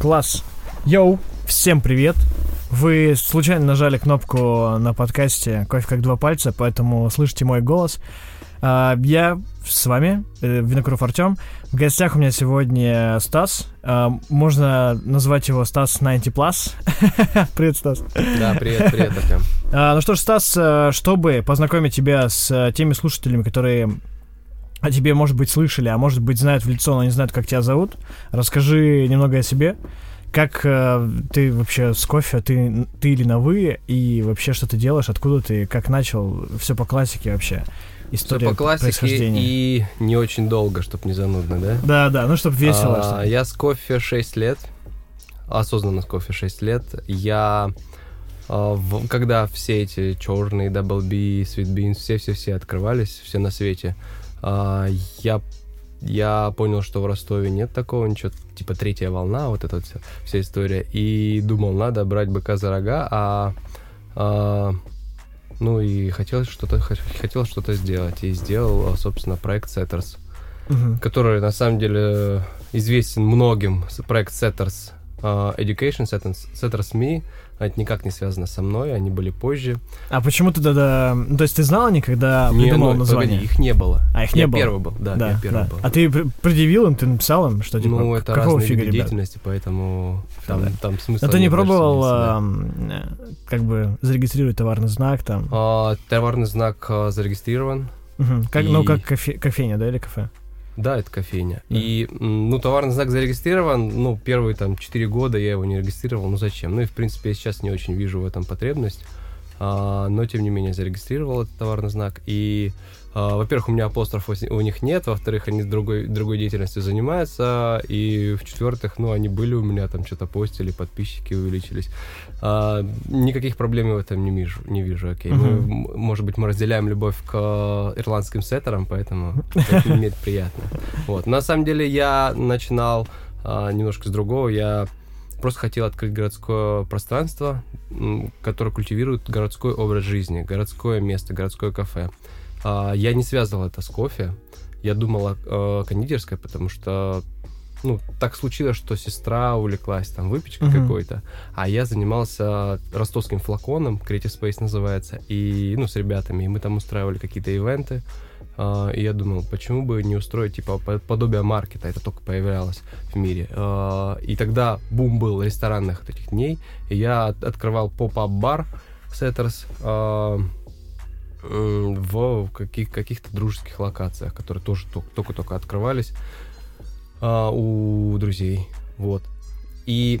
Класс. Йоу, всем привет. Вы случайно нажали кнопку на подкасте «Кофе как два пальца», поэтому слышите мой голос. А, Я с вами, э, Винокуров Артем. В гостях у меня сегодня Стас. А, Можно назвать его Стас 90+. Привет, Стас. Да, привет, привет, Артем. А, Ну что ж, Стас, э, чтобы познакомить тебя с э, теми слушателями, которые о тебе, может быть, слышали, а может быть, знают в лицо, но не знают, как тебя зовут, расскажи немного о себе. Как э, ты вообще с кофе, ты, ты или на вы, и вообще что ты делаешь, откуда ты, как начал, все по классике вообще, Все история по классике и не очень долго, чтобы не занудно, да? Да, да, ну чтобы весело. А, чтоб- Я с кофе 6 лет, осознанно с кофе 6 лет. Я, а, в- когда все эти черные Double B, Sweet Beans, все-все-все открывались, все на свете, а, я я понял, что в Ростове нет такого, ничего, типа третья волна, вот эта вот вся, вся история, и думал, надо брать быка за рога, а, а, ну и хотел что-то, хотел что-то сделать, и сделал, а, собственно, проект Setters Мгм. который на самом деле известен многим, проект Setters uh, Education, Setters, Setters Me, это никак не связано со мной, они были позже. А почему ты тогда... ну, То есть ты знал они, когда Не, придумал ну, название? погоди, их не было. А, их я не было? первый был, да, я первый был. А ты пр- предъявил им, ты написал им, что типа, ну, это разные фига, виды ребят? деятельности, поэтому там, Да. там смысл... Но ты не кажется, пробовал да. э, как бы зарегистрировать товарный знак там? А, товарный знак а, зарегистрирован. Мгм. Как, Ну, и- как кофе- кофейня, да, или кафе? Да, это кофейня. Да. И, ну, товарный знак зарегистрирован, ну, первые там 4 года я его не регистрировал, ну зачем? Ну и, в принципе, я сейчас не очень вижу в этом потребность, А, но, тем не менее, зарегистрировал этот товарный знак. И, во-первых, у меня апостроф у них нет, во-вторых, они другой, другой деятельностью занимаются, и, в-четвертых, ну, они были у меня, там что-то постили, подписчики увеличились. А, никаких проблем в этом не вижу, не вижу окей. Мы, м- может быть, мы разделяем любовь к э, ирландским сеттерам, поэтому это мне приятно. Вот. На самом деле я начинал а, немножко с другого. Я просто хотел открыть городское пространство, которое культивирует городской образ жизни, городское место, городское кафе. А, я не связывал это с кофе. Я думал о, о кондитерской, потому что ну, так случилось, что сестра увлеклась там выпечкой Мгм. какой-то, а я занимался ростовским флаконом, Creative Space называется, и, ну, с ребятами, и мы там устраивали какие-то ивенты, а, и я думал, почему бы не устроить, типа, по- подобие маркета, это только появлялось в мире. А, И тогда бум был ресторанных этих дней, и я от- открывал поп-ап-бар Setters а, м, в каких- каких-то дружеских локациях, которые тоже тол- только-только открывались а, у друзей, вот. И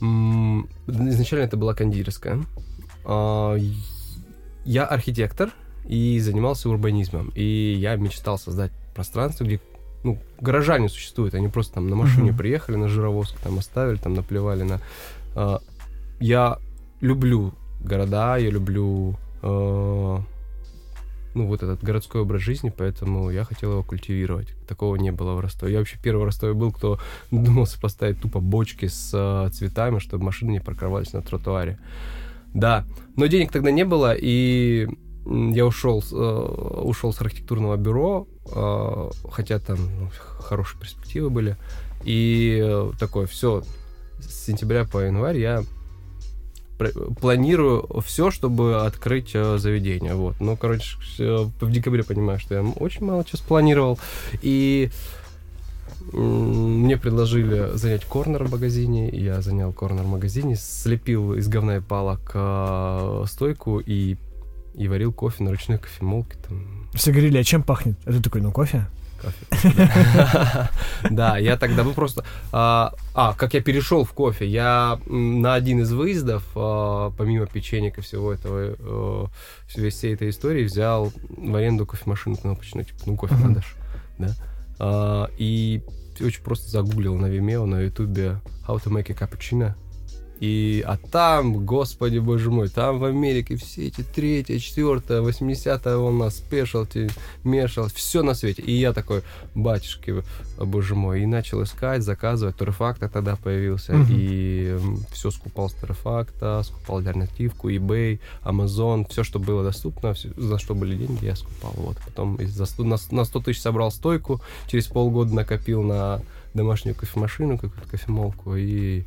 м, изначально это была кондитерская. А, я архитектор и занимался урбанизмом. И я мечтал создать пространство, где ну, горожане существуют. Они просто там на машине Мгм. приехали, на жировозку там оставили, там наплевали на... А, я люблю города, я люблю э, ну, вот этот городской образ жизни, поэтому я хотел его культивировать. Такого не было в Ростове. Я вообще первый в Ростове был, кто думался поставить тупо бочки с э, цветами, чтобы машины не парковались на тротуаре. Да, но денег тогда не было, и я ушел, э, ушел с архитектурного бюро, э, хотя там ну, хорошие перспективы были. И такое, все, с сентября по январь я планирую все, чтобы открыть э, заведение. Вот. Ну, короче, э, в декабре понимаю, что я очень мало чего спланировал. И мне предложили занять корнер в магазине. Я занял корнер в магазине, слепил из говна и палок э, стойку и, и варил кофе на ручной кофемолке. Там, Все говорили, а чем пахнет? А ты такой, ну кофе? Кофе. Да, я тогда был просто... А, а, как я перешел в кофе. Я на один из выездов, а, помимо печенек и всего этого, э, всей этой истории, взял в аренду кофемашину кнопочную. Типа, ну, кофе надо ж. Да. А, И очень просто загуглил на Vimeo, на ютубе How to make a cappuccino. И, а там, господи боже мой, там в Америке все эти третья, четвертая, 80-я волна, спешалти, мешал, все на свете. И я такой, батюшки, боже мой, и начал искать, заказывать. Торрефакта тогда появился, Мгм. и все скупал с Торрефакта, скупал альтернативку, eBay, Amazon, все, что было доступно, всё, за что были деньги, я скупал. Вот. Потом за сто- на, на 100 тысяч собрал стойку, через полгода накопил на домашнюю кофемашину, какую-то кофемолку, и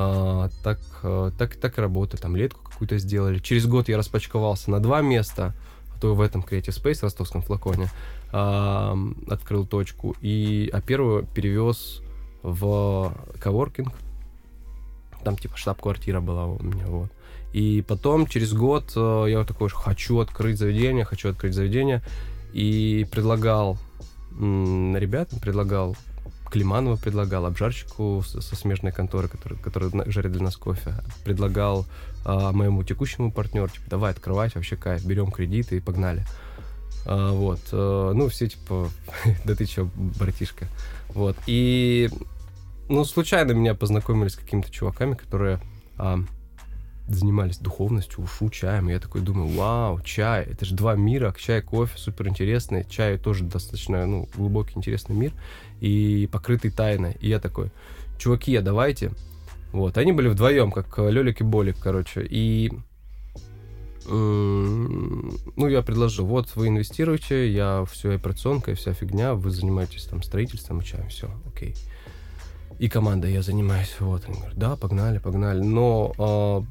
а, так, а, так, так и работаю. Там летку какую-то сделали. Через год я распачковался на два места, а то в этом Creative Space, ростовском флаконе, а, открыл точку, и, а первую перевез в коворкинг, там типа штаб-квартира была у меня, вот. И потом, через год, э, я вот такой, хочу открыть заведение, хочу открыть заведение. И предлагал ребятам, предлагал Климанова предлагал, обжарщику со, смежной конторы, который, который жарит для нас кофе, предлагал а, моему текущему партнеру, типа, давай открывать, вообще кайф, берем кредиты и погнали. А, вот, а, ну, все типа, да ты чё, братишка. Вот, и, ну, случайно меня познакомили с какими-то чуваками, которые а, занимались духовностью, ушу, чаем. И я такой думаю, вау, чай, это же два мира, чай, кофе, супер интересный. Чай тоже достаточно, ну, глубокий, интересный мир и покрытый тайной. И я такой, чуваки, а давайте. Вот, они были вдвоем, как Лёлик и Болик, короче. И ну, я предложил, вот вы инвестируете, я все операционка и вся фигня, вы занимаетесь там строительством и чаем, все, окей. И команда, я занимаюсь, вот. Они говорят, да, погнали, погнали. Но а,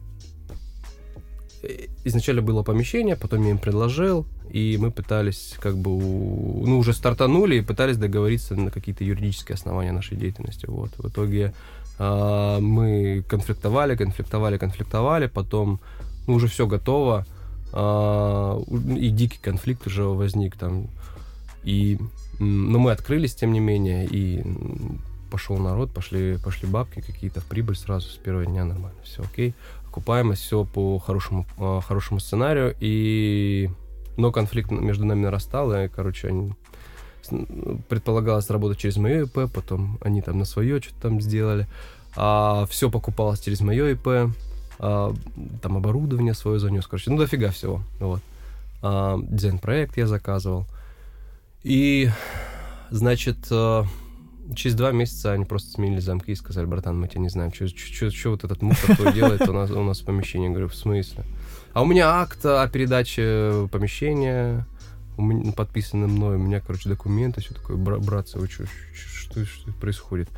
изначально было помещение, потом я им предложил, и мы пытались как бы, ну, уже стартанули и пытались договориться на какие-то юридические основания нашей деятельности. Вот. В итоге э, мы конфликтовали, конфликтовали, конфликтовали, потом ну, уже все готово, э, и дикий конфликт уже возник там. И, но мы открылись, тем не менее, и пошел народ, пошли, пошли бабки какие-то в прибыль сразу с первого дня нормально, все окей окупаемость, все по хорошему, а, хорошему сценарию, и... но конфликт между нами нарастал, и, короче, они... предполагалось работать через мое ИП, потом они там на свое что-то там сделали, а все покупалось через мое ИП, а, там оборудование свое занес, короче, ну дофига всего, вот. А, дизайн-проект я заказывал, и, значит, а, через два месяца они просто сменили замки и сказали, братан, мы тебя не знаем, что вот этот мусор твой делает у нас, у нас в помещении. Я говорю, в смысле? А у меня акт о передаче помещения, подписанный мной, у меня, короче, документы, все такое, братцы, вы что, что, что происходит?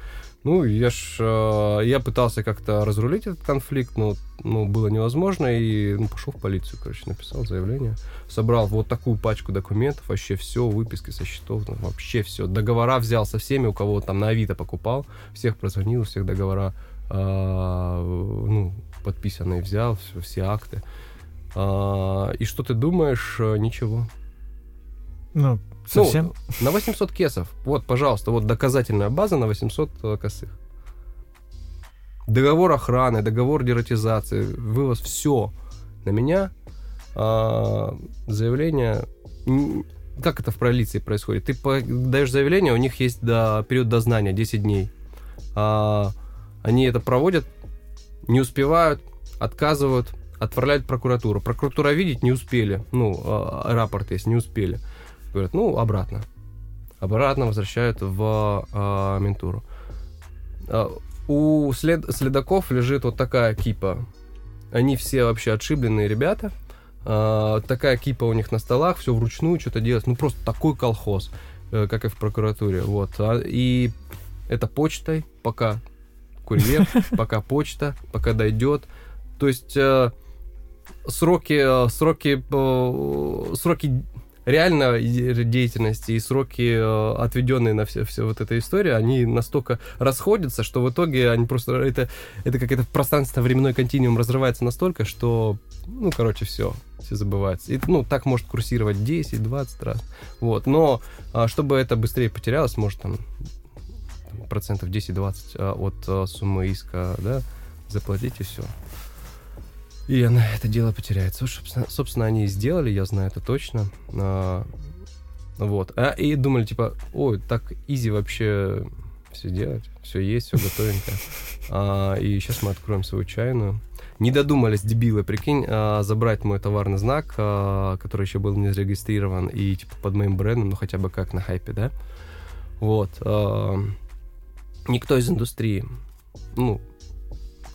Ну, я ж, э, я пытался как-то разрулить этот конфликт, но ну, было невозможно, и ну, пошел в полицию, короче, написал заявление, собрал вот такую пачку документов, вообще все, выписки со счетов, ну, вообще все, договора взял со всеми, у кого там на Авито покупал, всех прозвонил, всех договора, э, ну, подписанные взял, все, все акты. Э, и что ты думаешь? Ничего. Ну, Совсем? Ну, на 800 кесов. Вот, пожалуйста, вот доказательная база на 800 э, косых. Договор охраны, договор дератизации, вывоз, все. На меня а, заявление... Как это в полиции происходит? Ты даешь заявление, у них есть до, период дознания 10 дней. А, они это проводят, не успевают, отказывают, отправляют в прокуратуру. Прокуратура видеть не успели. Ну, а, рапорт есть, не успели. Говорят, ну, обратно. Обратно возвращают в а, ментуру. А, у след, следаков лежит вот такая кипа. Они все вообще отшибленные ребята. А, такая кипа у них на столах, все вручную что-то делать. Ну, просто такой колхоз, э, как и в прокуратуре. Вот. И это почтой, пока курьер, пока почта, пока дойдет. То есть э, сроки, э, сроки, сроки реально деятельности и сроки, э, отведенные на все, все вот эта история, они настолько расходятся, что в итоге они просто... Это, это как это пространственно-временной континуум разрывается настолько, что, ну, короче, все, все забывается. И, ну, так может курсировать 10-20 раз. Вот. Но а, чтобы это быстрее потерялось, может, там, процентов 10-20 а, от а, суммы иска, да, заплатить и все. И она это дело потеряет. Собственно, собственно, они и сделали, я знаю это точно. А, вот. А, и думали, типа, ой, так изи вообще все делать, все есть, все готовенько. А, и сейчас мы откроем свою чайную. Не додумались, дебилы, прикинь, а, забрать мой товарный знак, а, который еще был не зарегистрирован, и типа под моим брендом, ну хотя бы как на хайпе, да? Вот. А, никто из индустрии, ну,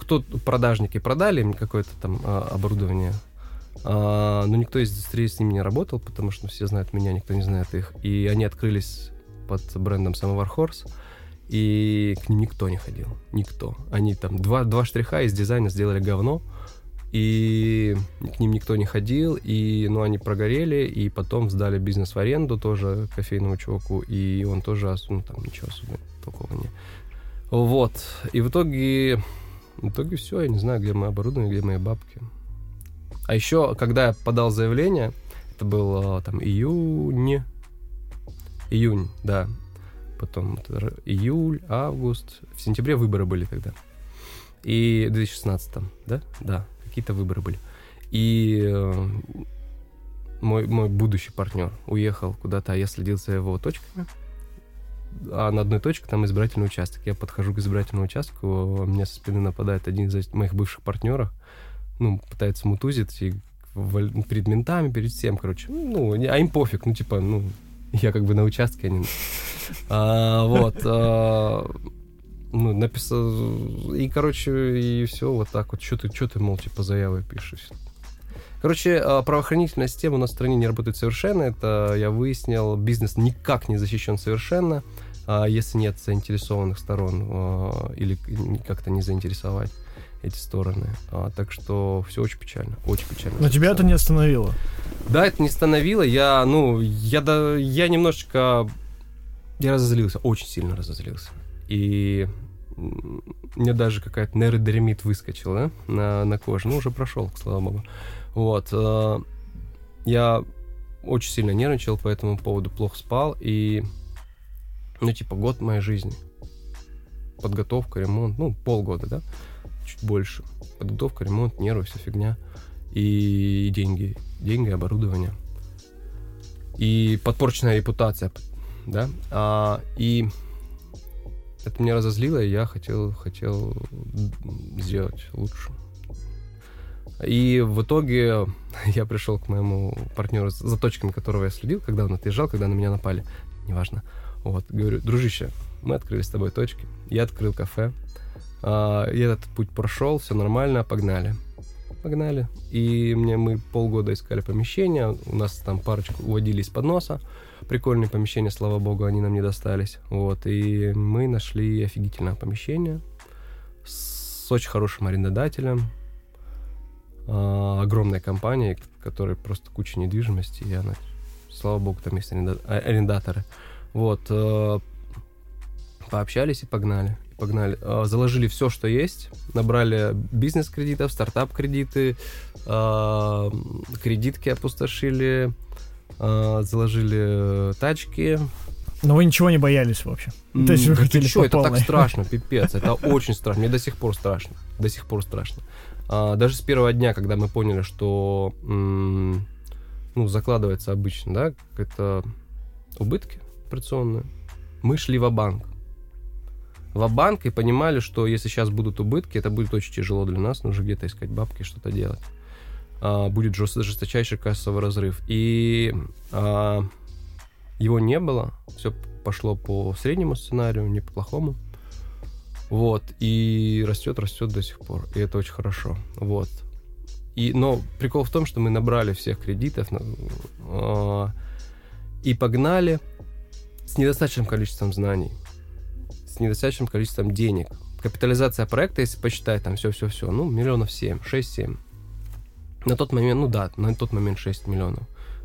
кто продажники продали им какое-то там а, оборудование, а, но никто из индустрии с ними не работал, потому что все знают меня, никто не знает их. И они открылись под брендом Samovar Horse. и к ним никто не ходил. Никто. Они там два, два штриха из дизайна сделали говно, и к ним никто не ходил, и, ну, они прогорели, и потом сдали бизнес в аренду тоже кофейному чуваку, и он тоже, ну, там ничего особо такого не... Вот. И в итоге, в итоге все, я не знаю, где мое оборудование, где мои бабки. А еще, когда я подал заявление, это был там июнь, июнь, да, потом июль, август, в сентябре выборы были тогда. И в 2016, да? Да, какие-то выборы были. И э, мой, мой будущий партнер уехал куда-то, а я следил за его точками. А на одной точке там избирательный участок. Я подхожу к избирательному участку, мне со спины нападает один из моих бывших партнеров, ну, пытается мутузить и перед ментами, перед всем, короче. Ну, а им пофиг, ну, типа, ну, я как бы на участке, они... А, вот. А, ну, написал... И, короче, и все вот так вот. Что ты, что ты, мол, типа, заявы пишешь? Короче, а, правоохранительная система у нас в стране не работает совершенно. Это я выяснил. Бизнес никак не защищен совершенно, а, если нет заинтересованных сторон а, или как-то не заинтересовать эти стороны. А, так что все очень печально, очень печально. Но тебя это не остановило? Да, это не остановило. Я, ну, я, да, я немножечко, я разозлился, очень сильно разозлился. И мне даже какая-то нейродеремит выскочила да, на, на коже. Ну, уже прошел, слава богу. Вот. Э, я очень сильно нервничал по этому поводу, плохо спал. И, ну, типа, год моей жизни. Подготовка, ремонт, ну, полгода, да? чуть больше. Подготовка, ремонт, нервы, вся фигня. И деньги. Деньги, оборудование. И подпорченная репутация, да. А, и это меня разозлило, и я хотел, хотел сделать лучше. И в итоге я пришел к моему партнеру, за точками которого я следил, когда он отъезжал, когда на меня напали, неважно. Вот, говорю, дружище, мы открыли с тобой точки, я открыл кафе, а, и этот путь прошел, все нормально, погнали. Погнали. И мне мы полгода искали помещение, у нас там парочку уводили из-под носа. Прикольные помещения, слава богу, они нам не достались. Вот, и мы нашли офигительное помещение с очень хорошим арендодателем, а, огромная компания, которая просто куча недвижимости, и она, слава богу, там есть арендаторы. Вот, э, пообщались и погнали погнали. А, заложили все, что есть, набрали бизнес-кредитов, стартап-кредиты, а, кредитки опустошили, а, заложили тачки. Но вы ничего не боялись вообще? То есть вы хотели что, это так страшно, пипец, это очень страшно, мне до сих пор страшно, до сих пор страшно. Даже с первого дня, когда мы поняли, что ну, закладывается обычно, да, это убытки операционные, мы шли в банк в банк и понимали, что если сейчас будут убытки, это будет очень тяжело для нас, нужно где-то искать бабки, что-то делать. А, будет жест, жесточайший кассовый разрыв. И а, его не было, все пошло по среднему сценарию, не по плохому. Вот, и растет, растет до сих пор, и это очень хорошо. Вот. И, но прикол в том, что мы набрали всех кредитов э, и погнали с недостаточным количеством знаний с недостаточным количеством денег. Капитализация проекта, если посчитать там все-все-все, ну, миллионов 7, 6-7. На тот момент, ну да, на тот момент 6 миллионов.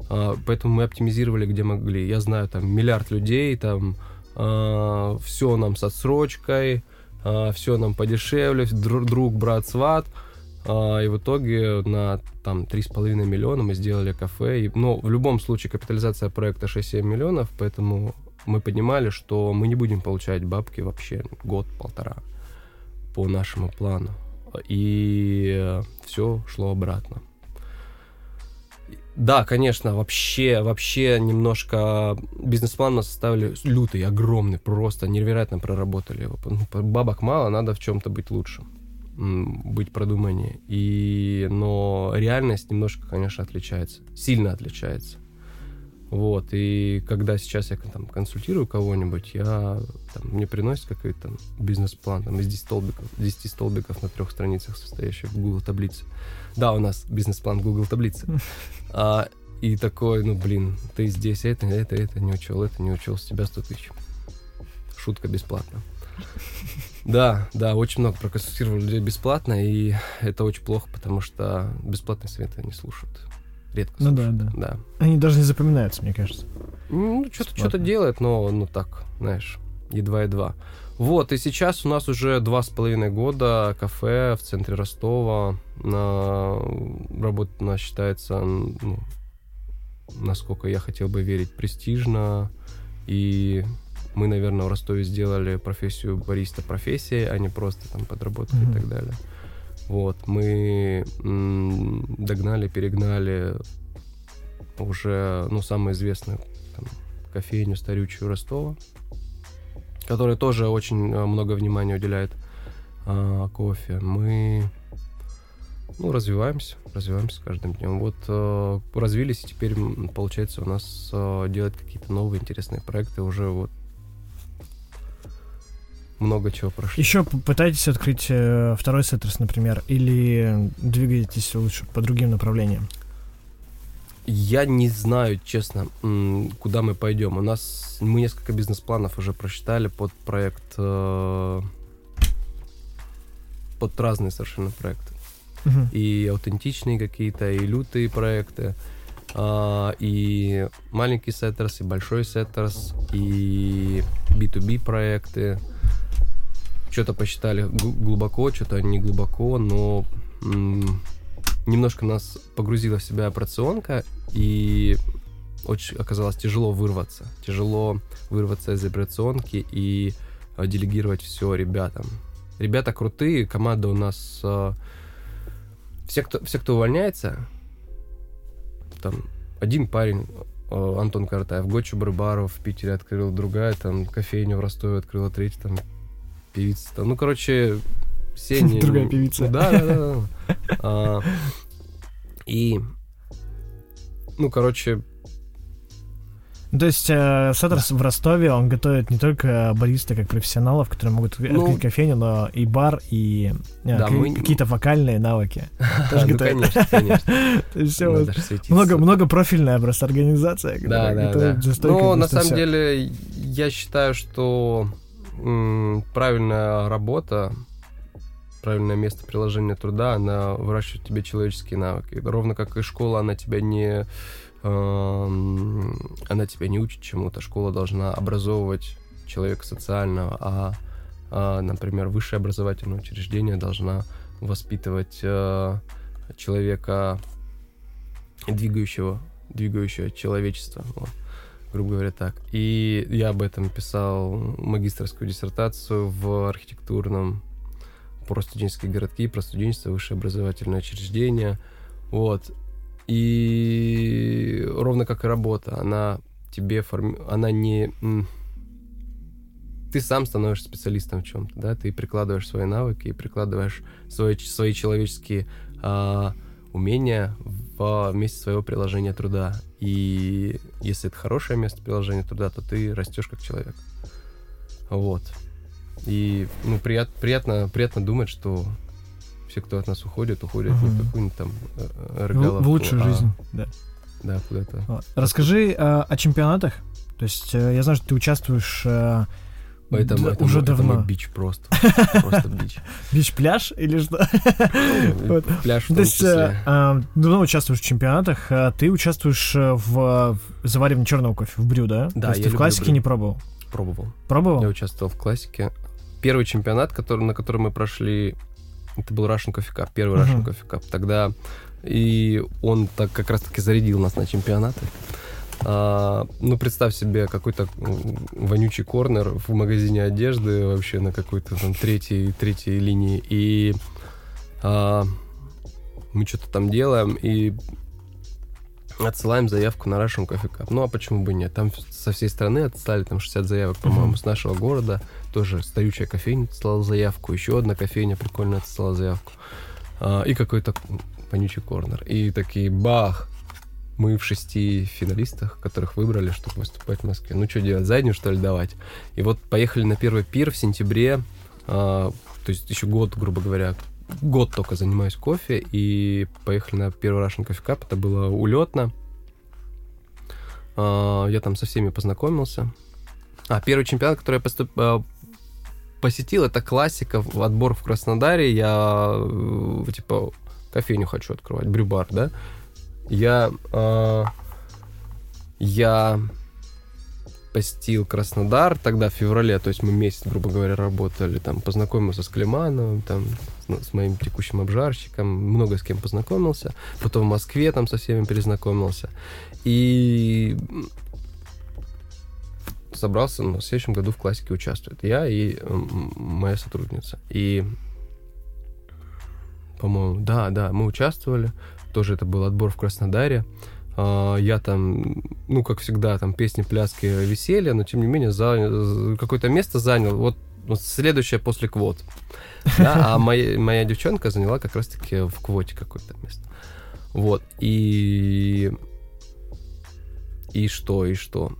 А, поэтому мы оптимизировали, где могли. Я знаю, там, миллиард людей, там, а, все нам с отсрочкой, а, все нам подешевле, друг, брат, сват. А, и в итоге на там 3,5 миллиона мы сделали кафе. Но в любом случае капитализация проекта 6-7 миллионов, поэтому мы понимали, что мы не будем получать бабки вообще год-полтора по нашему плану. И все шло обратно. Да, конечно, вообще, вообще немножко бизнес-план мы составили лютый, огромный, просто невероятно проработали его. Ну, бабок мало, надо в чем-то быть лучше, быть продуманнее. И, но реальность немножко, конечно, отличается, сильно отличается. Вот, и когда сейчас я там консультирую кого-нибудь, я, там, мне приносят какой-то там бизнес-план там, из 10 столбиков, 10 столбиков на трех страницах, состоящий в Google таблице. Да, у нас бизнес-план Google таблице. А, и такой, ну, блин, ты здесь это, это, это не учел, это не учел, с тебя 100 тысяч. Шутка бесплатно. Да, да, очень много проконсультировали людей бесплатно, и это очень плохо, потому что бесплатные советы не слушают. Редко Ну да, слушают. да. да. Они даже не запоминаются, мне кажется. Ну, что-то Бесплатно. что делает, но ну так, знаешь, едва-едва. Вот, и сейчас у нас уже два с половиной года кафе в центре Ростова. На... Работа у нас считается, ну, насколько я хотел бы верить, престижно. И мы, наверное, в Ростове сделали профессию бариста профессией, а не просто там подработка Мгм. и так далее. Вот, мы догнали, перегнали уже, ну, самую известную там, кофейню старючую Ростова, которая тоже очень э, много внимания уделяет а, кофе. Мы ну, развиваемся, развиваемся с каждым днем. Вот э, развились, и теперь, получается, у нас э, делать какие-то новые интересные проекты уже вот много чего прошло. Еще пытаетесь открыть э, второй Setters, например, или двигаетесь лучше по другим направлениям? Я не знаю, честно, куда мы пойдем. У нас мы несколько бизнес-планов уже просчитали под проект, э, под разные совершенно проекты. Мгм. И аутентичные какие-то, и лютые проекты, а, и маленький Setters, и большой Setters, и B2B проекты. Что-то посчитали гл- глубоко, что-то не глубоко, но немножко нас погрузила в себя операционка, и очень оказалось тяжело вырваться. Тяжело вырваться из операционки и э, делегировать все ребятам. Ребята крутые, команда у нас... э, все, кто, все, кто увольняется, там, один парень, э, Антон Картаев, Гочу Барбаров в Питере открыл, другая там кофейню в Ростове открыла, третья там певица. Там, ну, короче, все не... Другая певица. Да, да, да. да. А, И, ну, короче, Ну, То есть э, Сеттерс в Ростове, он готовит не только бариста как профессионалов, которые могут Ну, открыть кофейню, но и бар, и э, Да, ка- мы- какие-то вокальные навыки. Тоже ну, готовит. конечно, конечно. Светиться. много, многопрофильная просто организация, Да, да, да. Но на самом деле я считаю, что правильная работа, правильное место приложения труда, она выращивает в тебе человеческие навыки. Ровно как и школа, она тебя не эм, она тебя не учит чему-то. Школа должна образовывать человека социального, а, а, например, высшее образовательное учреждение должна воспитывать э, человека двигающего, двигающего человечество. Вот грубо говоря, так. И я об этом писал магистрскую диссертацию в архитектурном про студенческие городки, про студенчество, высшее образовательное учреждение. Вот. И ровно как и работа, она тебе форми... она не... Ты сам становишься специалистом в чем-то, да, ты прикладываешь свои навыки и прикладываешь свои, свои человеческие а, умения в месте своего приложения труда. И если это хорошее место приложения труда, то ты растешь как человек. Вот. И ну, прият, приятно, приятно думать, что все, кто от нас уходит, уходят не в какую-нибудь там э, э, В, эрголовку, в лучшую а, жизнь, да. Да, куда-то. Расскажи э, о чемпионатах. То есть э, я знаю, что ты участвуешь э, Это, д- это уже это давно. мой бич просто. Просто бич. Бич-пляж или что? Ну. Пляж в То том есть числе. э, давно участвуешь в чемпионатах, а ты участвуешь э, в заваривании черного кофе, в брю, да? Да, То есть ты в классике не пробовал? Пробовал. Пробовал? Я участвовал в классике. Первый чемпионат, который, на который мы прошли, это был Russian Coffee Cup, первый Russian. Coffee Cup. Тогда и он так как раз-таки зарядил нас на чемпионаты. А, ну, представь себе какой-то вонючий корнер в магазине одежды вообще на какой-то там третьей, третьей линии. И а, мы что-то там делаем, и отсылаем заявку на Russian Coffee Cup. Ну, а почему бы нет? Там со всей страны отсылали там 60 заявок, по-моему, Мгм. с нашего города. Тоже стоючая кофейня отсылала заявку, еще одна кофейня прикольно отсылала заявку. А, и какой-то вонючий корнер. И такие бах! Мы в шести финалистах, которых выбрали, чтобы выступать в Москве. Ну, что делать, заднюю, что ли, давать? И вот поехали на первый пир в сентябре, а, то есть еще год, грубо говоря, год только занимаюсь кофе, и поехали на первый Russian Coffee Cup, это было улетно. А, Я там со всеми познакомился, А первый чемпионат, который я поступ... э, посетил, это классика, отбор в Краснодаре. Я, э, типа, кофейню хочу открывать, брюбар, да? Я... э, я посетил Краснодар тогда в феврале, то есть мы месяц, грубо говоря, работали, там познакомился с Климановым, там с, с моим текущим обжарщиком, много с кем познакомился, потом в Москве там со всеми перезнакомился, и собрался, ну, в следующем году в классике участвует я и моя сотрудница, и по-моему, да, да, мы участвовали, тоже это был отбор в Краснодаре, а, я там, ну, как всегда, там песни, пляски, веселье, но тем не менее за- какое-то место занял, вот, вот следующее после квот. Да, а моя, моя девчонка заняла как раз-таки в квоте какое-то место. Вот, и... И что, и что?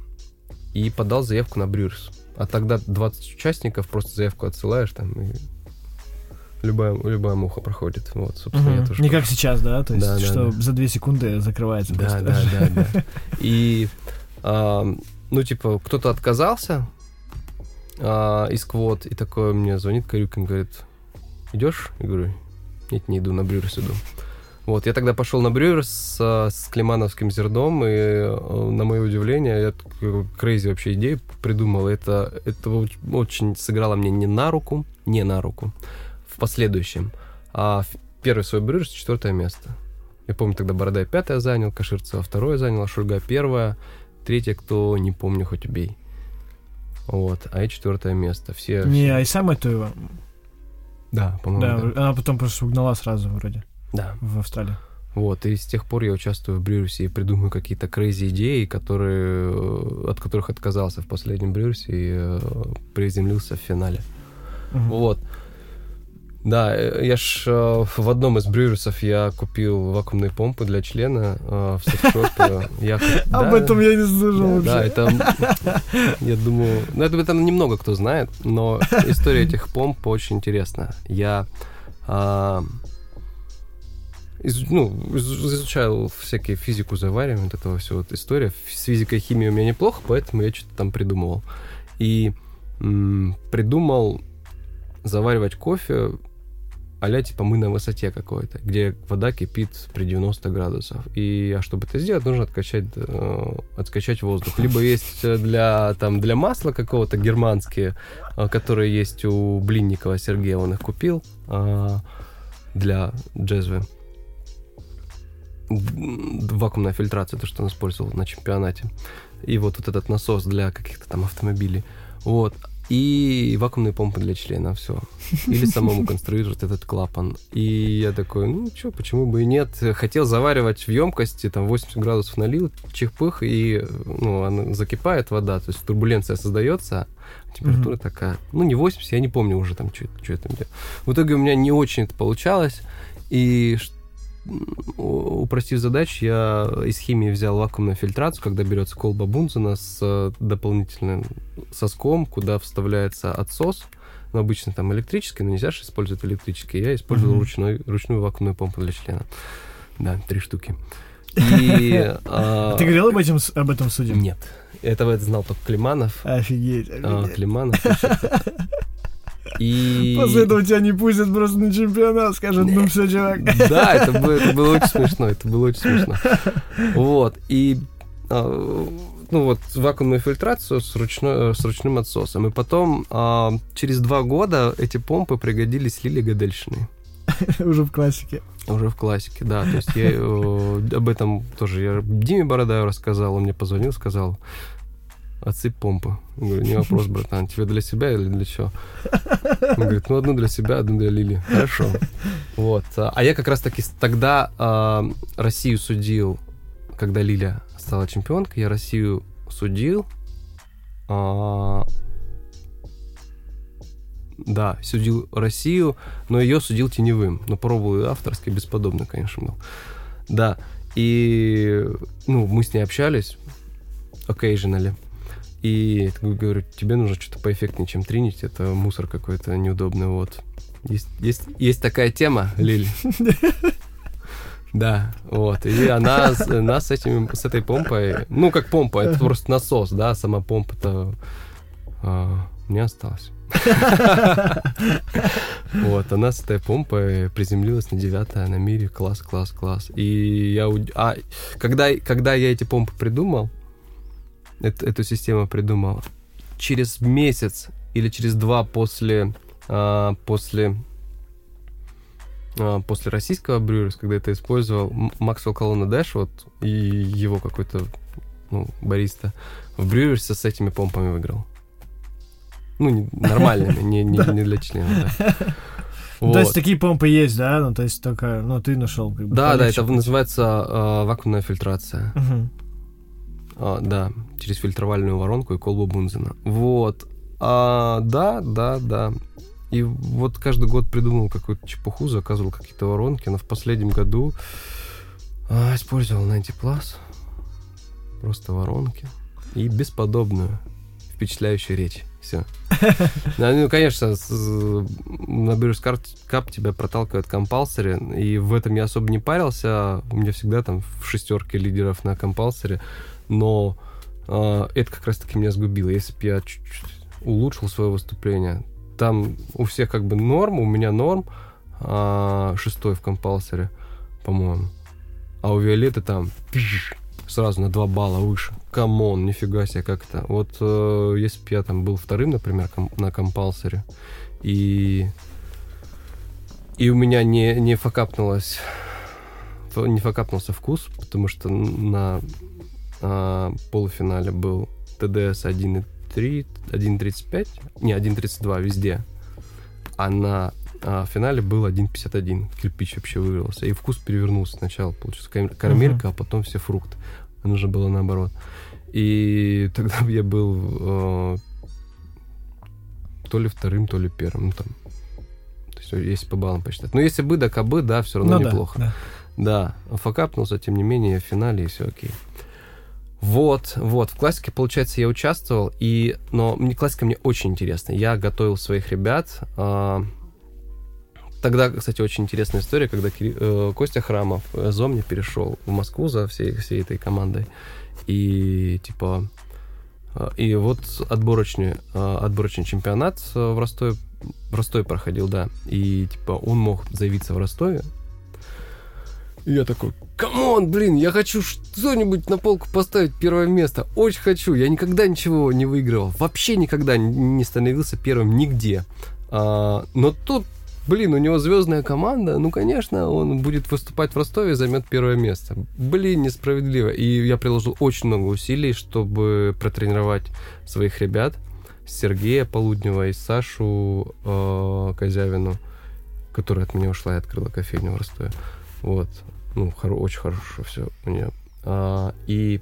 И подал заявку на Брюрс. А тогда 20 участников, просто заявку отсылаешь там, и любая, любая муха проходит. Вот, собственно, я Мгм. тоже Не как сейчас, да? То есть, Да, что да. за две секунды закрывается Да, просто. да, да, да. И, а, ну, типа, кто-то отказался а, из квот, и такой мне звонит Карюкин, говорит, идешь? Я говорю, нет, не иду, на Brewers иду. Вот, я тогда пошел на Brewers с, с Климановским зерном, и, э, на мое удивление, я crazy вообще идею придумал. Это, это оч- очень сыграло мне не на руку, не на руку в последующем. А первый свой Brewers четвертое место. Я помню, тогда Бородай пятое занял, Каширцева второе занял, Шульга первое, третье, кто не помню, хоть убей. Вот, а я четвертое место. Все. Не, все- Айсам эту его. Да, по-моему. Да, Да, она потом просто угнала сразу вроде да. в Австралии. Вот, и с тех пор я участвую в Брюерсе и придумываю какие-то крейзи идеи, которые, э, от которых отказался в последнем Брюерсе и э, приземлился в финале. Мгм. Вот. Да, э, я ж э, в одном из брюерсов я купил вакуумные помпы для члена э, в секс-шопе. Я Об да, этом я не слышал Да, вообще. это, я думаю, ну, это, это немного кто знает, но история этих помп очень интересна. Я а, из- ну, из- изучал всякие физику заваривания, вот этого всего, вот история. С физикой и химией у меня неплохо, поэтому я что-то там придумывал. И м, придумал заваривать кофе а типа мы на высоте какой-то, где вода кипит при 90 градусов. И а чтобы это сделать, нужно откачать, э, откачать воздух. Либо есть э, для, там, для масла какого-то германские, э, которые есть у Блинникова Сергея, он их купил э, для джезвы. Вакуумная фильтрация, то, что он использовал на чемпионате. И вот, вот этот насос для каких-то там автомобилей. Вот. И вакуумные помпы для члена, все. Или самому конструировать этот клапан. И я такой, ну что, почему бы и нет. Хотел заваривать в емкости, там 80 градусов налил, чих-пых, и ну, она закипает вода, то есть турбуленция создается, температура Мгм. такая. Ну, не 80, я не помню уже там, что там делал. В итоге у меня не очень это получалось, и у- упростив задачу, я из химии взял вакуумную фильтрацию, когда берется колба Бунзена с э, дополнительным соском, куда вставляется отсос, ну, обычно там электрический, но нельзя же использовать электрический. Я использовал Мгм. ручной, ручную вакуумную помпу для члена. Да, три штуки. И... а, А Ты говорил об этом, об этом судье? Нет. Этого это знал только Климанов. Офигеть, А, офигеть. Климанов. И... После этого тебя не пустят просто на чемпионат, скажут, ну все, чувак. Да, это было, это было очень смешно, это было очень смешно. Вот, и а, ну вот вакуумную фильтрацию с, ручной, с ручным отсосом. И потом а, через два года эти помпы пригодились Лиле Гадельшиной. Уже в классике. Уже в классике, да. То есть я э, об этом тоже я Диме Бородаю рассказал, он мне позвонил, сказал, отсыпь помпы. Я говорю, не вопрос, братан, тебе для себя или для чего? Он говорит, ну одну для себя, одну для Лили. Хорошо. Вот. А а я как раз таки тогда а, Россию судил, когда Лиля стала чемпионкой, я Россию судил. а, да, судил Россию, но ее судил теневым. Но пробовал авторский, бесподобно, конечно, был. Да, и ну, мы с ней общались occasionally. И говорю, тебе нужно что-то поэффектнее, чем тринить, это мусор какой-то неудобный, вот. Есть, есть, есть такая тема, Лили. Да, вот. И она, с- она с, этим, с этой помпой, ну, как помпа, это просто насос, да, сама помпа-то а, мне осталось. Вот, она с этой помпой приземлилась на девятое на мире. Класс, класс, класс. И я... А, когда, когда я эти помпы придумал, эту, эту систему придумал, через месяц или через два после, а, после, а, после российского Брюерс, когда это использовал, Максвелл Колонна Дэш, вот, и его какой-то ну, бариста, в Брюерсе с этими помпами выиграл. Ну, не, нормальными, не, не, не для члена. Да. Вот. То есть такие помпы есть, да? Ну, то есть только, ну, ты нашел. Как бы, да, да, это называется э, вакуумная фильтрация. Угу. А, да, через фильтровальную воронку и колбу Бунзена. Вот. А, да, да, да. И вот каждый год придумал какую-то чепуху, заказывал какие-то воронки, но в последнем году а, использовал 90 Plus. Просто воронки. И бесподобную, впечатляющую речь. Все. Ну, конечно, на Brewers Cup тебя проталкивает compulsory, и в этом я особо не парился. У меня всегда там в шестерке лидеров на compulsory, но э, это как раз-таки меня сгубило. Если бы я чуть-чуть улучшил свое выступление, там у всех как бы норм, у меня норм, э, шестой в compulsory, по-моему. А у Виолетты там сразу на 2 балла выше. Come on, нифига себе, как это. Вот э, если бы я там был вторым, например, ком- на compulsory, и и у меня не, не факапнулось не факапнулся вкус, потому что на а, полуфинале был ТДС 1.3, 1.35, не, 1.32 везде, а на а финале был 1.51. Кирпич вообще вывелся. И вкус перевернулся. Сначала получился карамелька, uh-huh. а потом все фрукты. Нужно было наоборот. И тогда я был э, то ли вторым, то ли первым. Ну, там, то есть, если по баллам посчитать. Но если бы да кабы, да, все равно ну, неплохо. Да, да. да, факапнулся, тем не менее, в финале и все окей. Вот, вот, в классике, получается, я участвовал, и, но мне классика мне очень интересна. Я готовил своих ребят, э, Тогда, кстати, очень интересная история, когда Кири... э, Костя Храмов э, Зомни перешел в Москву за всей, всей этой командой. И типа э, и вот отборочный, э, отборочный чемпионат в Ростове, в Ростове проходил, да. И типа он мог заявиться в Ростове. И я такой, come on, блин, я хочу что-нибудь на полку поставить первое место. Очень хочу. Я никогда ничего не выигрывал. Вообще никогда не становился первым нигде. А, но тут Блин, у него звездная команда, ну, конечно, он будет выступать в Ростове и займет первое место. Блин, несправедливо. И я приложил очень много усилий, чтобы протренировать своих ребят, Сергея Полуднева и Сашу э, Козявину, которая от меня ушла и открыла кофейню в Ростове. Вот. Ну, хоро- очень хорошо все у нее. А, и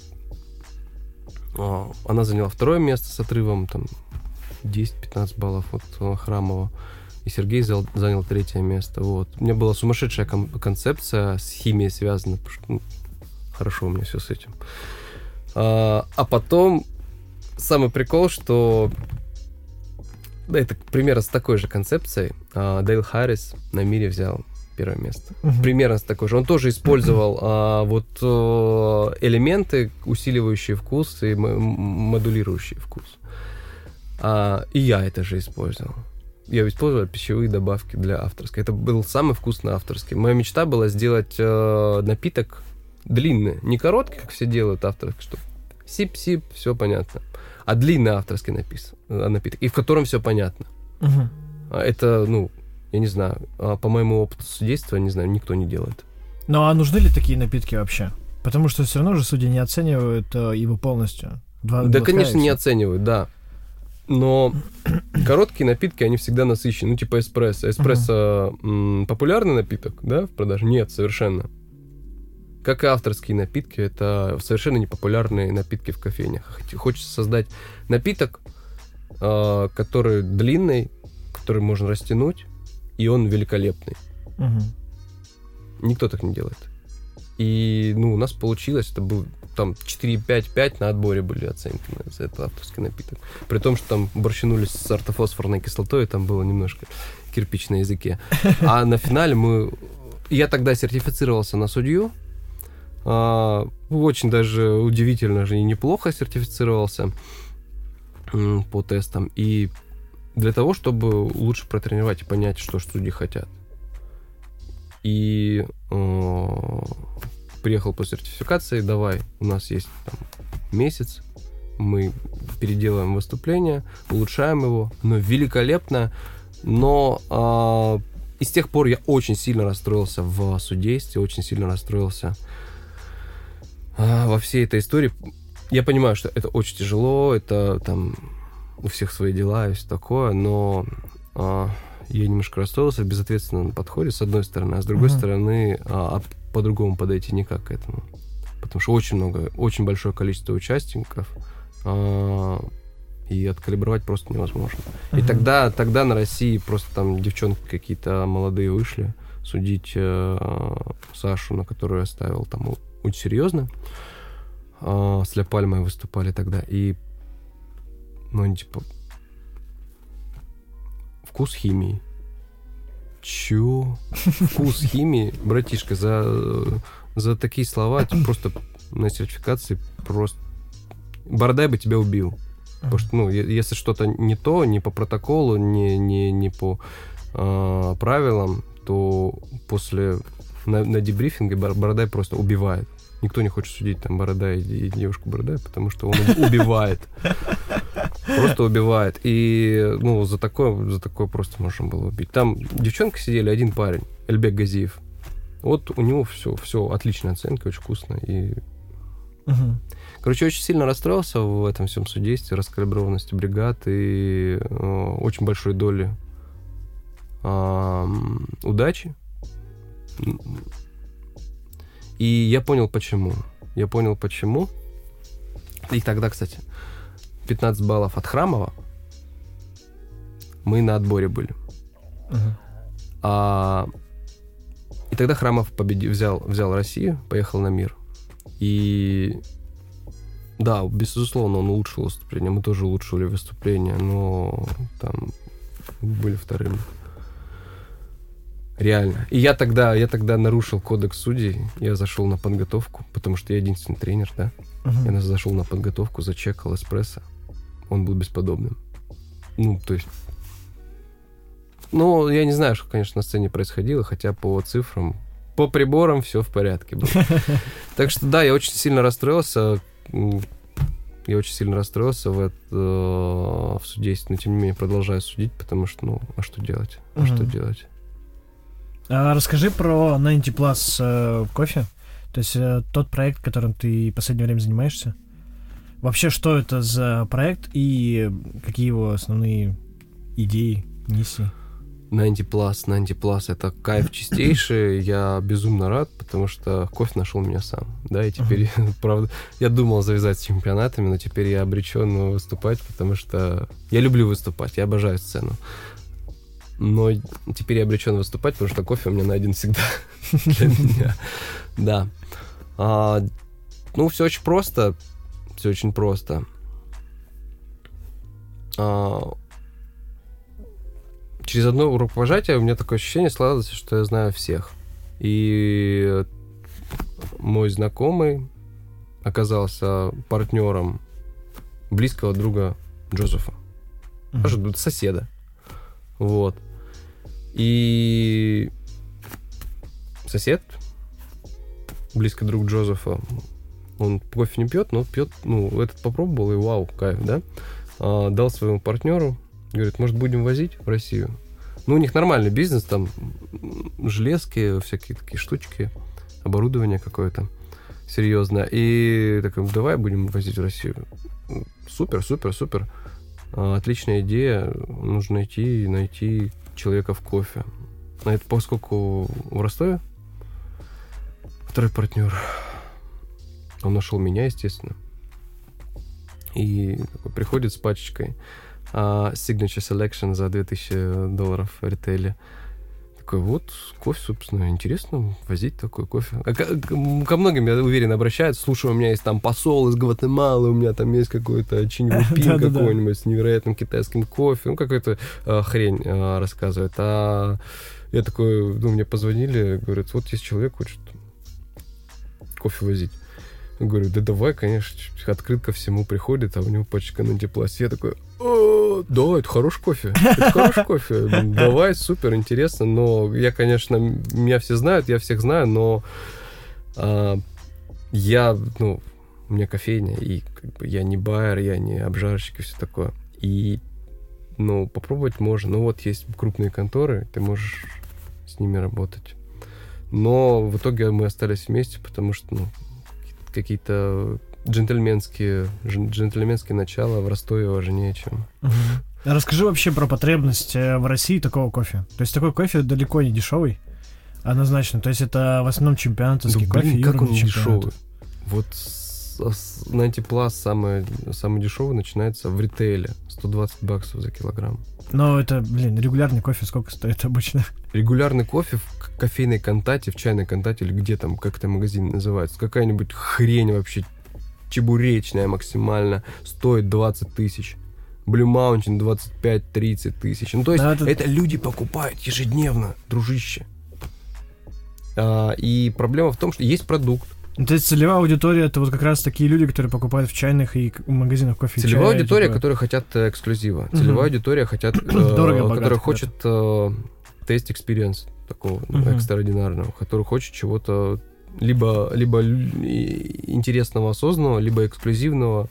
а, она заняла второе место с отрывом там 10-15 баллов от э, Храмова и Сергей занял третье место. Вот. У меня была сумасшедшая кон- концепция с химией связана, потому что ну, хорошо у меня все с этим. А, а потом самый прикол, что да, это примерно с такой же концепцией. А, Дейл Харрис на мире взял первое место. Uh-huh. Примерно такой же. Он тоже использовал а, вот а, элементы, усиливающие вкус и модулирующие вкус. А, и я это же использовал я использовал пищевые добавки для авторской. Это был самый вкусный авторский. Моя мечта была сделать э, напиток длинный, не короткий, как все делают авторский, что сип-сип, все понятно, а длинный авторский напис, э, напиток, и в котором все понятно. Угу. Это, ну, я не знаю, а по моему опыту судейства, не знаю, никто не делает. Ну а нужны ли такие напитки вообще? Потому что все равно же судьи не оценивают э, его полностью. Два, да, конечно, не оценивают, да но короткие напитки, они всегда насыщены. Ну, типа эспрессо. Эспрессо uh-huh. популярный напиток, да, в продаже? Нет, совершенно. Как и авторские напитки, это совершенно непопулярные напитки в кофейнях. Хочется создать напиток, э, который длинный, который можно растянуть, и он великолепный. Uh-huh. Никто так не делает. И, ну, у нас получилось, это был там 4-5-5 на отборе были оценки за этот авторский напиток. При том, что там борщинулись с ортофосфорной кислотой, там было немножко кирпич на языке. А на финале мы... Я тогда сертифицировался на судью. А, очень даже удивительно же и неплохо сертифицировался. по тестам. И для того, чтобы лучше протренировать и понять, что судьи хотят. И э, приехал по сертификации, давай, у нас есть там, месяц, мы переделаем выступление, улучшаем его, но великолепно, но а, и с тех пор я очень сильно расстроился в судействе, очень сильно расстроился а, во всей этой истории. Я понимаю, что это очень тяжело, это там у всех свои дела и все такое, но а, я немножко расстроился в безответственном подходе, с одной стороны, а с другой Мгм. стороны, а, а по-другому подойти никак к этому. Потому что очень много, очень большое количество участников, а, и откалибровать просто невозможно. И Мгм. тогда, тогда на России просто там девчонки какие-то молодые вышли судить э, Сашу, на которую я ставил там очень серьезно. А, с Ля Пальмой выступали тогда. И, ну, типа... Вкус химии. Чё? Вкус химии? Братишка, за, за такие слова ты просто на сертификации просто... Бородай бы тебя убил. Потому что, ну, если что-то не то, не по протоколу, не, не, не по э, правилам, то после на, на дебрифинге Бор- Бородай просто убивает. Никто не хочет судить там Бородай и, и девушку Бородай, потому что он уби- убивает. Просто убивает. И, ну, за такое, за такое просто можно было убить. Там девчонка сидели, один парень, Эльбек Газиев. Вот у него все, все отличная оценка, очень вкусно. И Мгм. Короче, очень сильно расстроился в этом всем судействе, раскалиброванности бригад и э, очень большой доли ам, удачи. И я понял почему. Я понял почему. И тогда, кстати, 15 баллов от Храмова мы на отборе были. Мгм. А, и тогда Храмов победи- взял, взял Россию, поехал на мир. И да, безусловно, он улучшил выступление. Мы тоже улучшили выступление, но там были вторыми. Реально. И я тогда, я тогда нарушил кодекс судей. Я зашел на подготовку, потому что я единственный тренер, да. Мгм. Я зашел на подготовку, зачекал эспрессо. Он был бесподобным. Ну, то есть... Ну, я не знаю, что, конечно, на сцене происходило, хотя по цифрам, по приборам все в порядке было. Так что да, я очень сильно расстроился. Я очень сильно расстроился в, это, э, в судействе, но тем не менее продолжаю судить, потому что, ну, а что делать? А что Мгм. делать? А расскажи про 90 Plus э, кофе. То есть э, тот проект, которым ты в последнее время занимаешься. Вообще, что это за проект и какие его основные идеи, миссии? 90 Plus, 90 Plus это кайф чистейший. Я безумно рад, потому что кофе нашел меня сам. Да, и теперь, правда, я думал завязать с чемпионатами, но теперь я обречен выступать, потому что я люблю выступать, я обожаю сцену. Но теперь я обречен выступать, потому что кофе у меня найден всегда для меня. Да. А, ну, все очень просто. Все очень просто. А, через одно рукопожатие у меня такое ощущение складывается, что я знаю всех. И мой знакомый оказался партнером близкого друга Джозефа, Мгм. даже соседа. Вот. И сосед, близкий друг Джозефа, он кофе не пьет, но пьет, ну, этот попробовал, и вау, кайф, да? А, дал своему партнеру, говорит, может, будем возить в Россию? Ну, у них нормальный бизнес, там железки, всякие такие штучки, оборудование какое-то серьезное. И такой, давай будем возить в Россию. Супер, супер, супер. А, Отличная идея. Нужно найти, найти человека в кофе. А это поскольку в Ростове второй партнер, он нашел меня, естественно. И такой приходит с пачечкой а, Signature Selection за 2000 долларов в ритейле. Такой, вот, кофе, собственно, интересно возить такой кофе. А ко, ко многим, я уверен, обращаются. Слушай, у меня есть там посол из Гватемалы, у меня там есть какой-то чиньвупин Да-да-да. какой-нибудь с невероятным китайским кофе. Ну, какая-то а, хрень а, рассказывает. А я такой, ну, мне позвонили, говорят, вот есть человек, хочет кофе возить. Говорю, да давай, конечно, открыт ко всему приходит, а у него пачка на теплосе. Я такой, «О, да, это хороший кофе. Это хороший кофе. Давай, супер, интересно. Но я, конечно, меня все знают, я всех знаю, но а, я, ну, у меня кофейня, и как бы я не байер, я не обжарщик и все такое. И, ну, попробовать можно. Ну, вот есть крупные конторы, ты можешь с ними работать. Но в итоге мы остались вместе, потому что, ну, какие-то джентльменские, джентльменские начала в Ростове важнее, чем... Расскажи вообще про потребность э, в России такого кофе. То есть такой кофе далеко не дешевый, однозначно. То есть это в основном чемпионатовский да, кофе. Блин, как он дешевый? Вот на антипласт самый, самый дешевый начинается в ритейле. 120 баксов за килограмм. Но это, блин, регулярный кофе сколько стоит обычно? Регулярный кофе в кофейной контате, в чайной контате или где там, как это магазин называется, какая-нибудь хрень вообще чебуречная максимально, стоит 20 тысяч. Blue Mountain 25-30 тысяч. Ну, то есть, да, это... это люди покупают ежедневно, дружище. А, и проблема в том, что есть продукт, то есть целевая аудитория это вот как раз такие люди, которые покупают в чайных и магазинах кофе. Целевая чая, аудитория, типа... которые хотят э, эксклюзива. Целевая аудитория хотят, э, Дорого, которая хочет э, taste experience такого угу. экстраординарного, который хочет чего-то либо либо интересного, осознанного, либо эксклюзивного,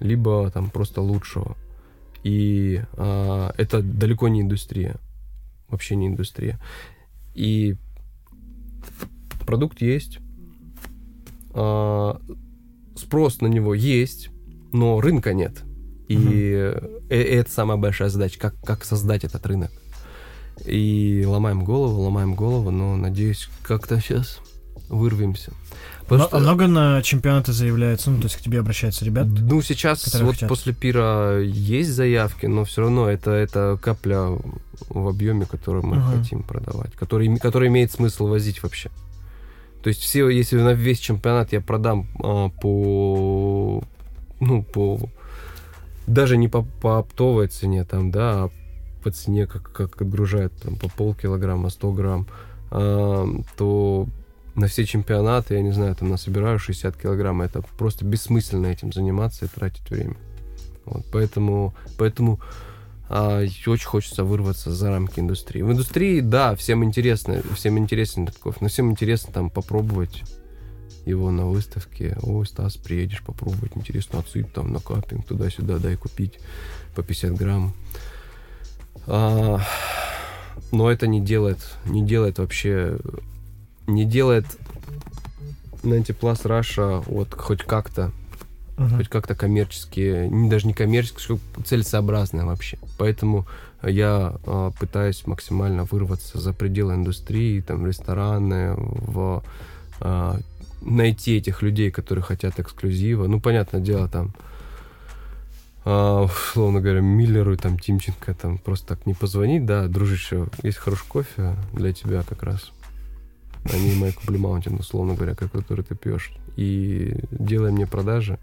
либо там просто лучшего. И э, это далеко не индустрия, вообще не индустрия. И продукт есть э, спрос на него есть, но рынка нет. И угу. это самая большая задача, как, как создать этот рынок. И ломаем голову, ломаем голову, но надеюсь, как-то сейчас вырвемся. Но, что... Много на чемпионаты заявляется, ну, то есть к тебе обращаются ребята? Ну, сейчас вот хотят. после пира есть заявки, но все равно это, это капля в объеме, который мы угу. хотим продавать, который, который имеет смысл возить вообще. То есть все, если на весь чемпионат я продам а, по, ну, по, даже не по, по оптовой цене, там, да, а по цене, как, как отгружают, там, по полкилограмма, 100 грамм, а, то на все чемпионаты, я не знаю, там, насобираю 60 килограмм, это просто бессмысленно этим заниматься и тратить время. Вот, поэтому, поэтому очень хочется вырваться за рамки индустрии. В индустрии, да, всем интересно, всем интересен кофе, но всем интересно там попробовать его на выставке. Ой, Стас, приедешь попробовать, интересно, отсыпь там на капинг, туда-сюда, дай купить по 50 грамм. А, но это не делает, не делает вообще, не делает Нантиплас Раша вот хоть как-то uh-huh. хоть как-то коммерчески, не, даже не коммерчески, целесообразное вообще. Поэтому я э, пытаюсь максимально вырваться за пределы индустрии, там, рестораны, в, э, найти этих людей, которые хотят эксклюзива. Ну, понятное дело, там, э, условно говоря, Миллеру, там, Тимченко, там, просто так не позвонить, да, дружище, есть хороший кофе для тебя как раз. Они мои куплю маунтин, условно говоря, который ты пьешь. И делай мне продажи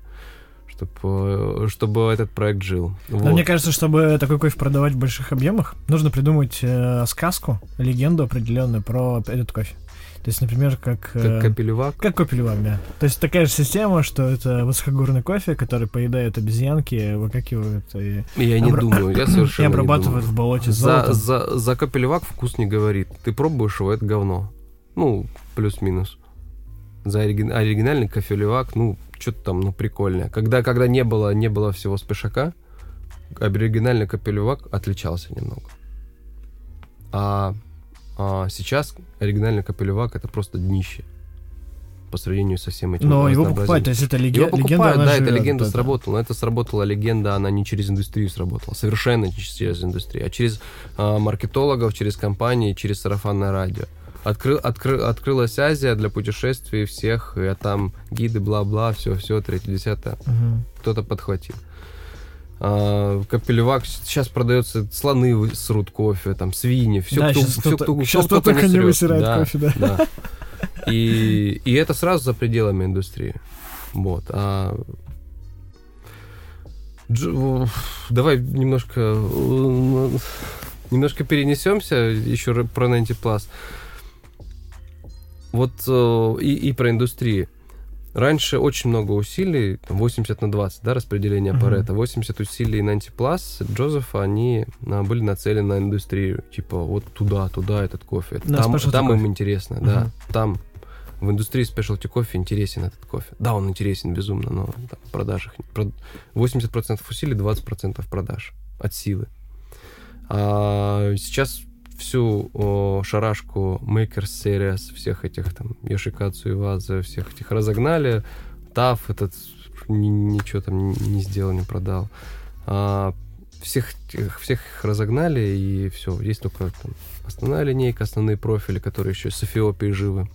чтобы, чтобы этот проект жил. Вот. мне кажется, чтобы такой кофе продавать в больших объемах, нужно придумать э, сказку, легенду определенную про этот кофе. То есть, например, как... Э, как капелевак? Как капелевак, да. То есть такая же система, что это высокогорный кофе, который поедают обезьянки, выкакивают и... Я не обра... думаю, я совершенно И обрабатывают в болоте за, за, за капелевак вкус не говорит. Ты пробуешь его, это говно. Ну, плюс-минус. За оригинальный кофелевак, ну, что-то там, ну, прикольное. Когда, когда не было, не было всего спешака, оригинальный капелевак отличался немного. А, а сейчас оригинальный капелевак это просто днище по сравнению со всем этим. Но его покупают, то есть это лег... его покупают, легенда, да, эта легенда это... сработала. Но это сработала легенда, она не через индустрию сработала, совершенно не через индустрию, а через а, маркетологов, через компании, через сарафанное радио. Открыл, откры, открылась Азия для путешествий всех, и там гиды, бла-бла, все-все, третье, десятое. Угу. Кто-то подхватил. А, Капелевак сейчас продается слоны срут кофе, там свиньи, все, да, кто, все, кто, кто, сейчас кто только не высирает да, кофе, да. да. И, и это сразу за пределами индустрии. Вот. А Давай немножко немножко перенесемся еще про Нантиплас. Plus вот э, и, и про индустрию. раньше очень много усилий, там, 80 на 20, да, распределение Мгм. Парета. 80 усилий на антиплас Джозефа, они а, были нацелены на индустрию. Типа, вот туда, туда этот кофе. На Там, specialty там кофе. им интересно, да. Мгм. Там в индустрии спешлти кофе интересен этот кофе. Да, он интересен безумно, но там, в продажах... прод- 80% усилий, 20% продаж от силы. А сейчас всю о, шарашку Makers Series, всех этих там Йошикацу и Ваза, всех этих разогнали. Таф этот ни- ничего там не, сделал, не продал. А, всех, всех их разогнали, и все. Есть только там, основная линейка, основные профили, которые еще с Эфиопией живы.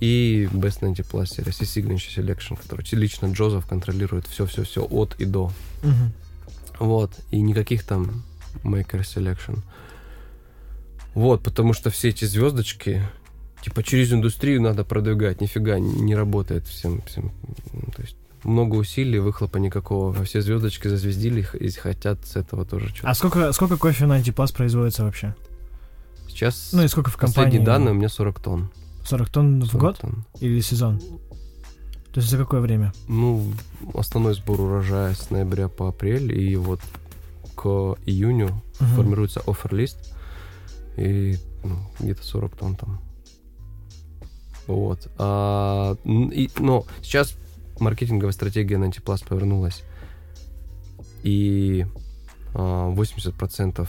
И Best 90 Plus Series, и Signature Selection, который лично Джозеф контролирует все-все-все от и до. Мгм. Вот, и никаких там Maker Selection. Вот, потому что все эти звездочки, типа, через индустрию надо продвигать, нифига не работает всем, всем. м, То есть много усилий, выхлопа никакого. Все звездочки зазвездили и хотят с этого тоже что-то. А сколько, сколько кофе на антипласт производится вообще? Сейчас Ну и сколько в компании? последние данные у меня 40 тонн. 40 тонн в 40 год тонн. или сезон? То есть за какое время? Ну, основной сбор урожая с ноября по апрель, и вот к июню Мгм. формируется офер-лист, и ну, где-то 40 тонн там. Вот. А, и, но сейчас маркетинговая стратегия на антипласт повернулась. И а, 80%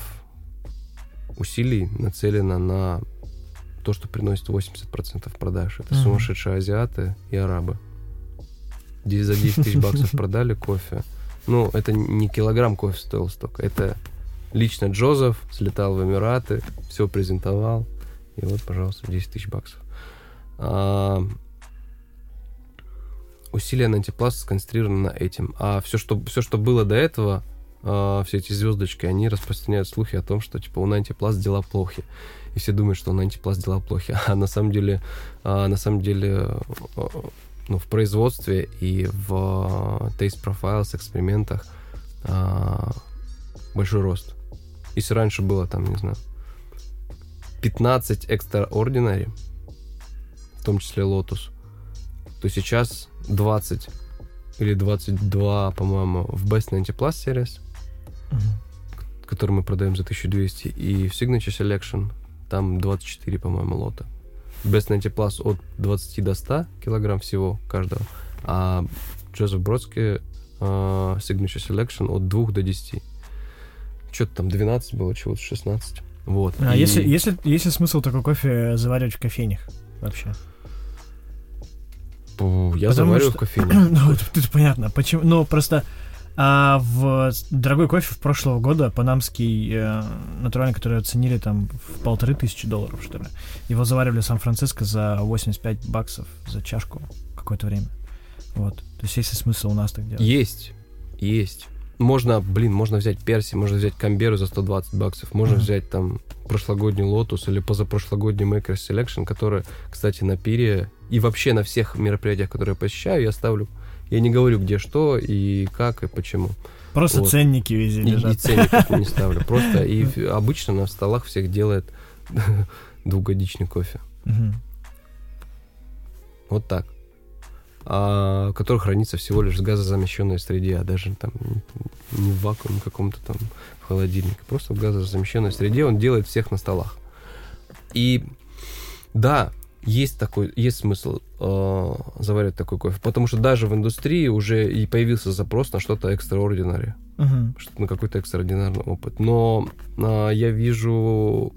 усилий нацелено на то, что приносит 80% продаж. Это Мгм. сумасшедшие азиаты и арабы. За 10 тысяч баксов продали кофе. Ну, это не килограмм кофе стоил столько. Это лично Джозеф слетал в Эмираты, все презентовал. И вот, пожалуйста, 10 тысяч баксов. А, усилия на антипласт сконцентрированы на этим. А все, что, все, что было до этого, а, все эти звездочки, они распространяют слухи о том, что типа у антипласт дела плохи. И все думают, что у антипласт дела плохи. А на самом деле, а, на самом деле, э, ну, в производстве и в Profiles, экспериментах а, большой рост. Если раньше было там, не знаю, 15 Extraordinary, в том числе Lotus, то сейчас 20 или 22, по-моему, в Best 90 Plus Series, Мгм. который мы продаем за 1200, и в Signature Selection там 24, по-моему, лота. Best 90 Plus от 20 до 100 килограмм всего каждого, а Джозеф Бродский а, Signature Selection от 2 до 10. Что-то там 12 было, чего-то 16. Вот. А И- если, если, если смысл такой кофе заваривать в кофейнях вообще? Я Потому завариваю что- в кофейне. ну, это, это понятно. Почему? Ну, просто а, в дорогой кофе в прошлого года панамский э, натуральный, который оценили там в полторы тысячи долларов, что ли. Его заваривали в Сан-Франциско за 85 баксов за чашку какое-то время. Вот. То есть есть ли смысл у нас так делать? Есть, есть. Можно, блин, можно взять Перси, можно взять Камберу за 120 баксов, можно Мгм. взять там прошлогодний Лотус или позапрошлогодний Maker Selection, который, кстати, на пире и вообще на всех мероприятиях, которые я посещаю, я ставлю. Я не говорю, где что и как и почему. Просто вот. ценники везде И, и лежат. ценников не ставлю. Просто и обычно на столах всех делает двухгодичный кофе. Вот так. А, который хранится всего лишь в газозамещенной среде, а даже там не в вакууме каком-то там в холодильнике. Просто в газозамещенной среде он делает всех на столах. И да, есть такой, есть смысл э, заваривать такой кофе, потому что даже в индустрии уже и появился запрос на что-то экстраординарное, Мгм. что- на какой-то экстраординарный опыт. Но а, я вижу,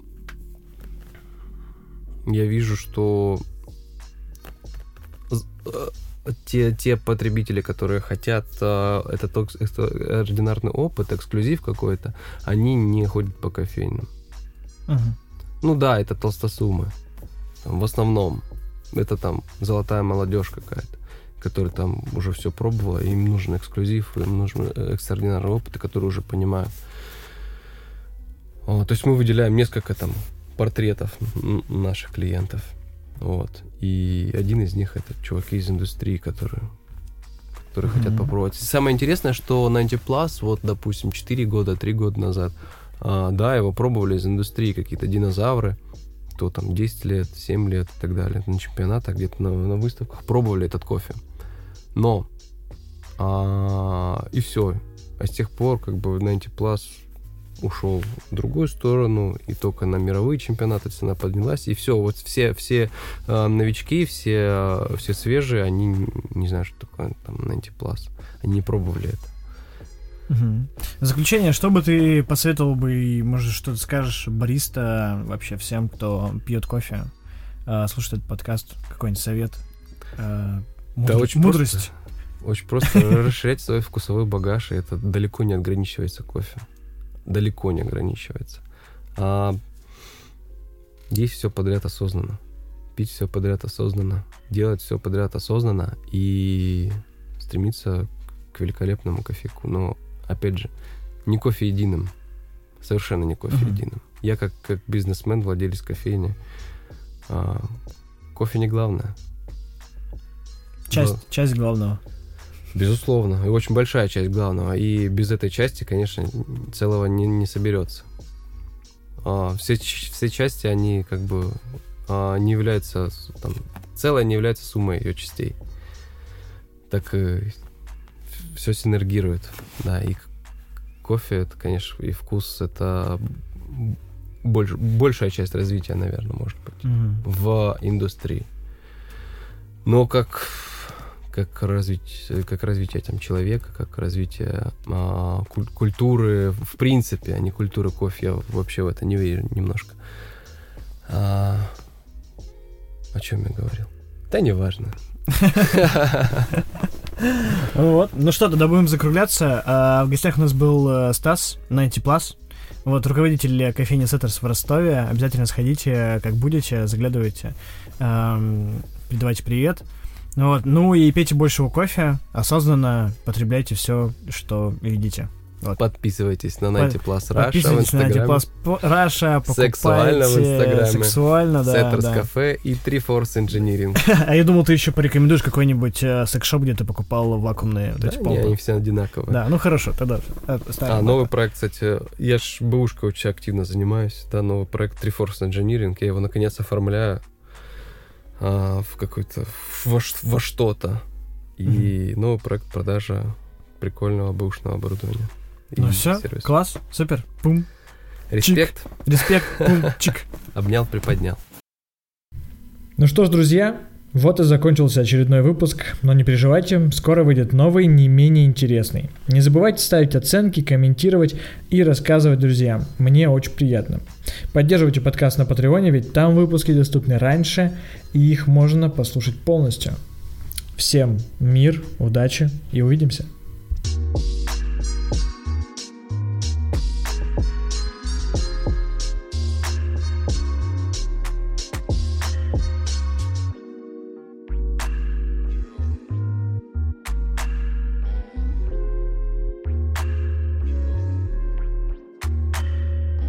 я вижу, что э, те, те потребители, которые хотят э, этот экстраординарный опыт, эксклюзив какой-то, они не ходят по кофейням. Мгм. Ну да, это толстосумы. Там, в основном. Это там золотая молодежь какая-то, которая там уже все пробовала, им нужен эксклюзив, им нужен э, экстраординарный опыт, и которые уже понимают. О, то есть мы выделяем несколько там портретов наших клиентов. Вот. И один из них это чуваки из индустрии, которые, которые хотят Мгм. попробовать. Самое интересное, что 90 Plus, вот, допустим, 4 года, 3 года назад, а, да, его пробовали из индустрии какие-то динозавры, кто там 10 лет, 7 лет и так далее, на чемпионатах, где-то на, на выставках пробовали этот кофе. Но а, и все. А с тех пор как бы 90 Plus ушел в другую сторону, и только на мировые чемпионаты цена поднялась, и все, вот все, все э, новички, все, э, все свежие, они не знают, что такое там 90 Plus. Они не пробовали это. Угу. В заключение, что бы ты посоветовал бы, и, может, что-то скажешь бариста вообще всем, кто пьет кофе, э, слушает этот подкаст, какой-нибудь совет? Э, мудр... Да, очень мудрость. Просто, очень просто расширять свой вкусовой багаж, и это далеко не ограничивается кофе. Далеко не ограничивается. А есть все подряд осознанно. Пить все подряд осознанно. Делать все подряд осознанно и стремиться к великолепному кофейку. Но опять же, не кофе единым. Совершенно не кофе uh-huh. единым. Я как, как бизнесмен, владелец кофейни, а, кофе не главное. Часть, Но, часть главного. Безусловно, и очень большая часть главного. И без этой части, конечно, целого не, не соберется. А, все, все части, они как бы а, не являются, там, целое не является суммой ее частей. Так все синергирует, да, и кофе, это, конечно, и вкус, это больш, большая часть развития, наверное, может быть, mm-hmm. в индустрии. Но как как развить, как развитие там человека, как развитие а, куль- культуры в принципе, а не культуры кофе. Я вообще в это не верю немножко. А, о чем я говорил? Да неважно. Вот. Ну что, тогда будем закругляться. А, в гостях у нас был э, Стас, 90 Plus. Вот, руководитель кофейни Сеттерс в Ростове. Обязательно сходите, как будете, заглядывайте. Передавайте привет. Вот. Ну и пейте больше кофе, осознанно потребляйте все, что видите. Вот. Подписывайтесь на Ninety Plus Russia Подписывайтесь на Ninety Plus Russia, покупайте. Сексуально в Инстаграме. Сексуально, да. Сеттерс да. кафе и 3 Force Engineering. а я думал, ты еще порекомендуешь какой-нибудь э, секс-шоп, где ты покупал вакуумные вот эти да, не, они все одинаковые. Да, ну хорошо, тогда А, новый проект, кстати, я ж бэушкой очень активно занимаюсь, да, новый проект Три Force Engineering, я его наконец оформляю а, в какой-то, во, во что-то. И mm-hmm. новый проект продажа прикольного бэушного оборудования. Ну все, сервис. класс, супер, пум. Респект. Чик. Респект, пум, чик. Обнял, приподнял. Ну что ж, друзья, вот и закончился очередной выпуск, но не переживайте, скоро выйдет новый, не менее интересный. Не забывайте ставить оценки, комментировать и рассказывать друзьям, мне очень приятно. Поддерживайте подкаст на Патреоне, ведь там выпуски доступны раньше, и их можно послушать полностью. Всем мир, удачи и увидимся.